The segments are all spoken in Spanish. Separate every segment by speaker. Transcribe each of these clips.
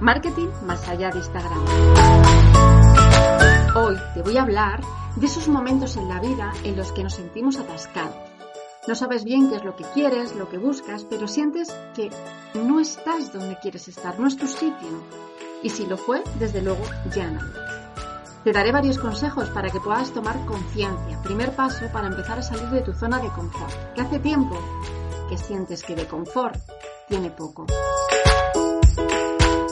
Speaker 1: Marketing más allá de Instagram. Hoy te voy a hablar de esos momentos en la vida en los que nos sentimos atascados. No sabes bien qué es lo que quieres, lo que buscas, pero sientes que no estás donde quieres estar, no es tu sitio. Y si lo fue, desde luego ya no. Te daré varios consejos para que puedas tomar conciencia. Primer paso para empezar a salir de tu zona de confort. Que hace tiempo que sientes que de confort tiene poco.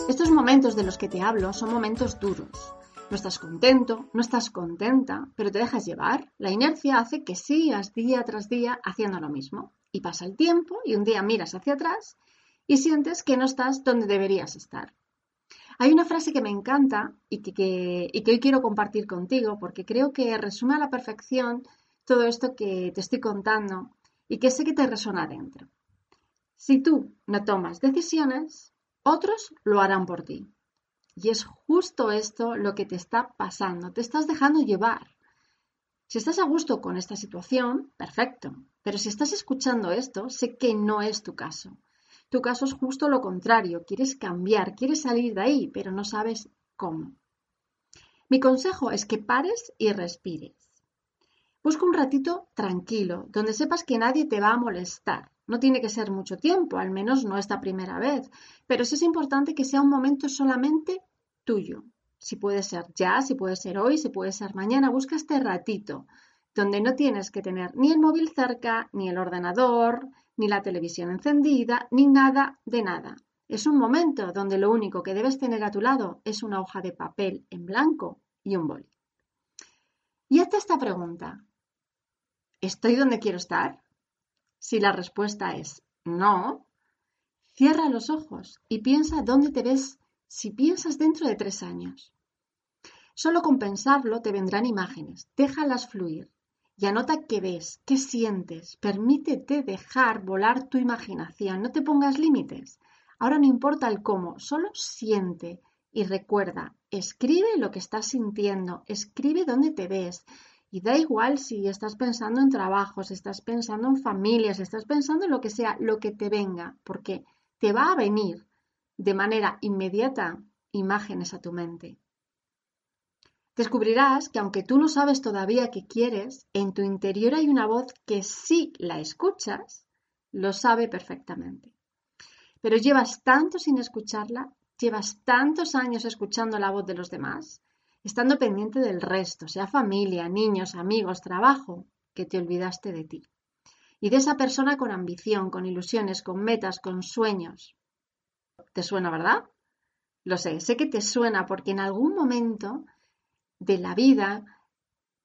Speaker 1: Estos momentos de los que te hablo son momentos duros. No estás contento, no estás contenta, pero te dejas llevar. La inercia hace que sigas día tras día haciendo lo mismo. Y pasa el tiempo y un día miras hacia atrás y sientes que no estás donde deberías estar. Hay una frase que me encanta y que, que, hoy quiero compartir contigo porque creo que resume a la perfección todo esto que te estoy contando y que sé que te resuena dentro. Si tú no tomas decisiones, otros lo harán por ti. Y es justo esto lo que te está pasando, te estás dejando llevar. Si estás a gusto con esta situación, perfecto, pero si estás escuchando esto, sé que no es tu caso. Tu caso es justo lo contrario, quieres cambiar, quieres salir de ahí, pero no sabes cómo. Mi consejo es que pares y respires. Busca un ratito tranquilo, donde sepas que nadie te va a molestar. No tiene que ser mucho tiempo, al menos no esta primera vez, pero sí es importante que sea un momento solamente tuyo. Si puede ser ya, si puede ser hoy, si puede ser mañana, busca este ratito, donde no tienes que tener ni el móvil cerca, ni el ordenador, ni la televisión encendida, ni nada de nada. Es un momento donde lo único que debes tener a tu lado es una hoja de papel en blanco y un boli. Y hazte esta pregunta. ¿Estoy donde quiero estar? Si la respuesta es no, cierra los ojos y piensa dónde te ves si piensas dentro de tres años. Solo con pensarlo te vendrán imágenes, déjalas fluir y anota qué ves, qué sientes, permítete dejar volar tu imaginación, no te pongas límites. Ahora no importa el cómo, solo siente y recuerda, escribe lo que estás sintiendo, escribe dónde te ves, y da igual si estás pensando en trabajo, si estás pensando en familias, estás pensando en lo que sea, lo que te venga, porque te va a venir de manera inmediata imágenes a tu mente. Descubrirás que aunque tú no sabes todavía qué quieres, en tu interior hay una voz que si la escuchas, lo sabe perfectamente. Pero llevas tanto sin escucharla, llevas tantos años escuchando la voz de los demás, estando pendiente del resto, sea familia, niños, amigos, trabajo, que te olvidaste de ti. Y de esa persona con ambición, con ilusiones, con metas, con sueños. ¿Te suena, verdad? Lo sé, sé que te suena porque en algún momento de la vida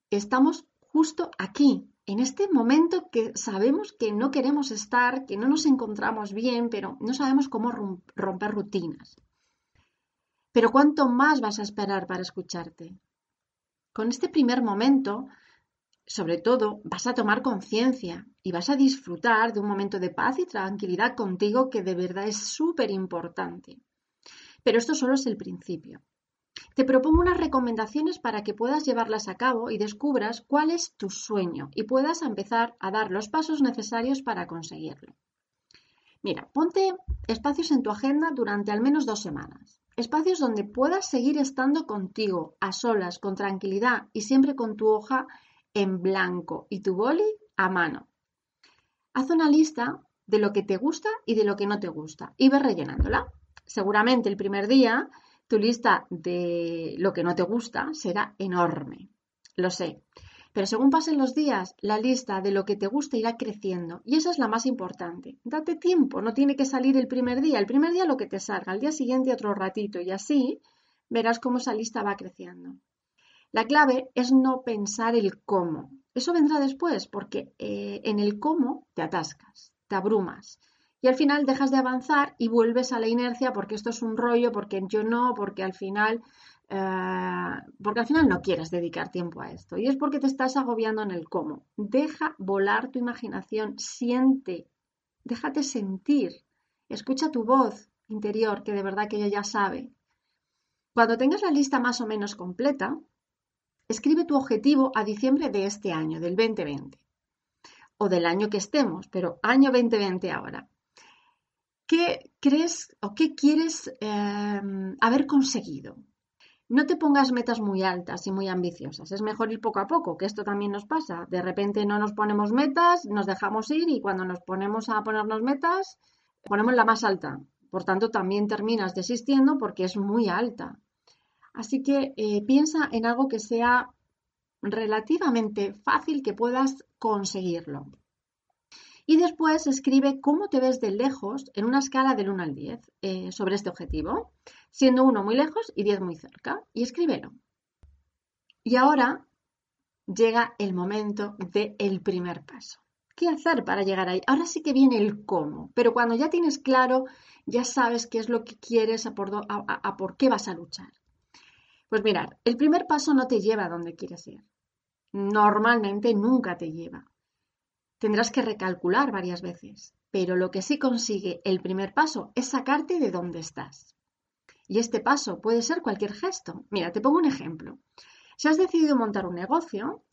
Speaker 1: estamos justo aquí, en este momento que sabemos que no queremos estar, que no nos encontramos bien, pero no sabemos cómo romper rutinas. Pero ¿cuánto más vas a esperar para escucharte? Con este primer momento, sobre todo, vas a tomar conciencia y vas a disfrutar de un momento de paz y tranquilidad contigo que de verdad es súper importante. Pero esto solo es el principio. Te propongo unas recomendaciones para que puedas llevarlas a cabo y descubras cuál es tu sueño y puedas empezar a dar los pasos necesarios para conseguirlo. Mira, ponte espacios en tu agenda durante al menos dos semanas espacios donde puedas seguir estando contigo, a solas, con tranquilidad y siempre con tu hoja en blanco y tu boli a mano. Haz una lista de lo que te gusta y de lo que no te gusta y ve rellenándola. Seguramente el primer día tu lista de lo que no te gusta será enorme. Lo sé. Pero según pasen los días, la lista de lo que te gusta irá creciendo y esa es la más importante. Date tiempo, no tiene que salir el primer día, el primer día lo que te salga, al día siguiente otro ratito y así verás cómo esa lista va creciendo. La clave es no pensar el cómo. Eso vendrá después porque eh, en el cómo te atascas, te abrumas y al final dejas de avanzar y vuelves a la inercia porque esto es un rollo, porque yo no, porque al final eh, porque al final no quieres dedicar tiempo a esto y es porque te estás agobiando en el cómo. Deja volar tu imaginación, siente, déjate sentir, escucha tu voz interior que de verdad que ella ya sabe. Cuando tengas la lista más o menos completa, escribe tu objetivo a diciembre de este año, del 2020 o del año que estemos, pero año 2020 ahora. ¿Qué crees o qué quieres eh, haber conseguido? No te pongas metas muy altas y muy ambiciosas. Es mejor ir poco a poco, que esto también nos pasa. De repente no nos ponemos metas, nos dejamos ir y cuando nos ponemos a ponernos metas, ponemos la más alta. Por tanto, también terminas desistiendo porque es muy alta. Así que eh, piensa en algo que sea relativamente fácil que puedas conseguirlo. Y después escribe cómo te ves de lejos en una escala del 1 al 10 eh, sobre este objetivo, siendo 1 muy lejos y 10 muy cerca. Y escríbelo. Y ahora llega el momento del primer paso. ¿Qué hacer para llegar ahí? Ahora sí que viene el cómo, pero cuando ya tienes claro, ya sabes qué es lo que quieres, a por, por qué vas a luchar. Pues mirar, el primer paso no te lleva a donde quieres ir. Normalmente nunca te lleva tendrás que recalcular varias veces, pero lo que sí consigue el primer paso es sacarte de donde estás. Y este paso puede ser cualquier gesto. Mira, te pongo un ejemplo. Si has decidido montar un negocio,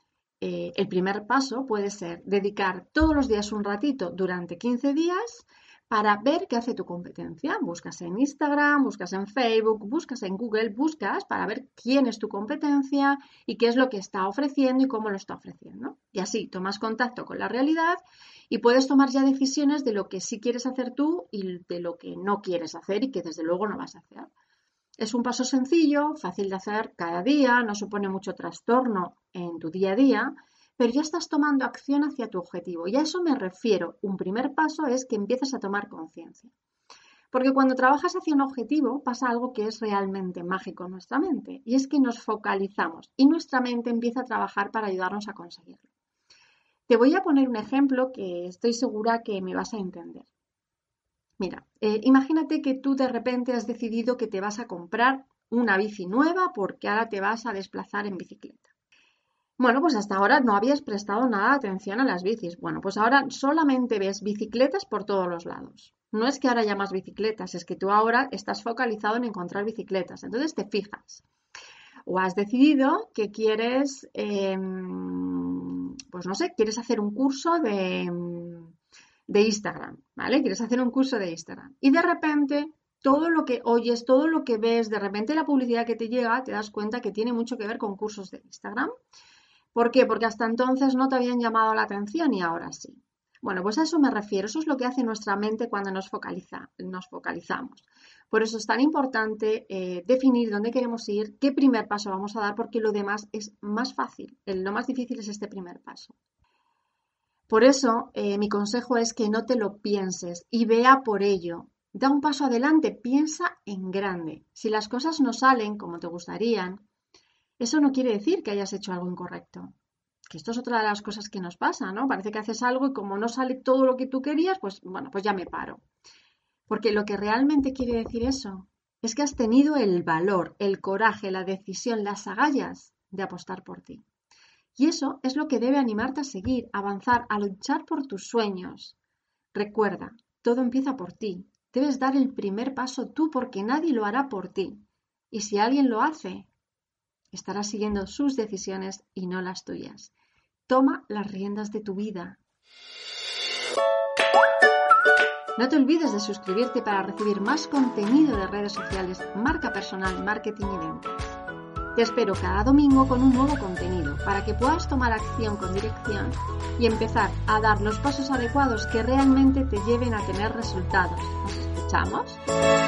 Speaker 1: eh, el primer paso puede ser dedicar todos los días un ratito durante 15 días para ver qué hace tu competencia. Buscas en Instagram, buscas en Facebook, buscas en Google, buscas para ver quién es tu competencia y qué es lo que está ofreciendo y cómo lo está ofreciendo. Y así tomas contacto con la realidad y puedes tomar ya decisiones de lo que sí quieres hacer tú y de lo que no quieres hacer y que desde luego no vas a hacer. Es un paso sencillo, fácil de hacer cada día, no supone mucho trastorno en tu día a día pero ya estás tomando acción hacia tu objetivo. Y a eso me refiero. Un primer paso es que empieces a tomar conciencia. Porque cuando trabajas hacia un objetivo pasa algo que es realmente mágico en nuestra mente y es que nos focalizamos y nuestra mente empieza a trabajar para ayudarnos a conseguirlo. Te voy a poner un ejemplo que estoy segura que me vas a entender. Mira, eh, imagínate que tú de repente has decidido que te vas a comprar una bici nueva porque ahora te vas a desplazar en bicicleta. Bueno, pues hasta ahora no habías prestado nada de atención a las bicis. Bueno, pues ahora solamente ves bicicletas por todos los lados. No es que ahora llamas bicicletas, es que tú ahora estás focalizado en encontrar bicicletas. Entonces te fijas. O has decidido que quieres, em, pues no sé, quieres hacer un curso de, de Instagram, ¿vale? Quieres hacer un curso de Instagram. Y de repente todo lo que oyes, todo lo que ves, de repente la publicidad que te llega, te das cuenta que tiene mucho que ver con cursos de Instagram ¿Por qué? Porque hasta entonces no te habían llamado la atención y ahora sí. Bueno, pues a eso me refiero. Eso es lo que hace nuestra mente cuando nos, focaliza, nos focalizamos. Por eso es tan importante eh, definir dónde queremos ir, qué primer paso vamos a dar, porque lo demás es más fácil. lo más difícil es este primer paso. Por eso, eh, mi consejo es que no te lo pienses y vea por ello. Da un paso adelante, piensa en grande. Si las cosas no salen como te gustarían, eso no quiere decir que hayas hecho algo incorrecto. Que esto es otra de las cosas que nos pasa, ¿no? Parece que haces algo y como no sale todo lo que tú querías, pues bueno, pues ya me paro. Porque lo que realmente quiere decir eso es que has tenido el valor, el coraje, la decisión, las agallas de apostar por ti. Y eso es lo que debe animarte a seguir, a avanzar, a luchar por tus sueños. Recuerda, todo empieza por ti. Debes dar el primer paso tú porque nadie lo hará por ti. Y si alguien lo hace, Estarás siguiendo sus decisiones y no las tuyas. Toma las riendas de tu vida. No te olvides de suscribirte para recibir más contenido de redes sociales, marca personal, marketing y ventas. Te espero cada domingo con un nuevo contenido para que puedas tomar acción con dirección y empezar a dar los pasos adecuados que realmente te lleven a tener resultados. ¿Nos escuchamos?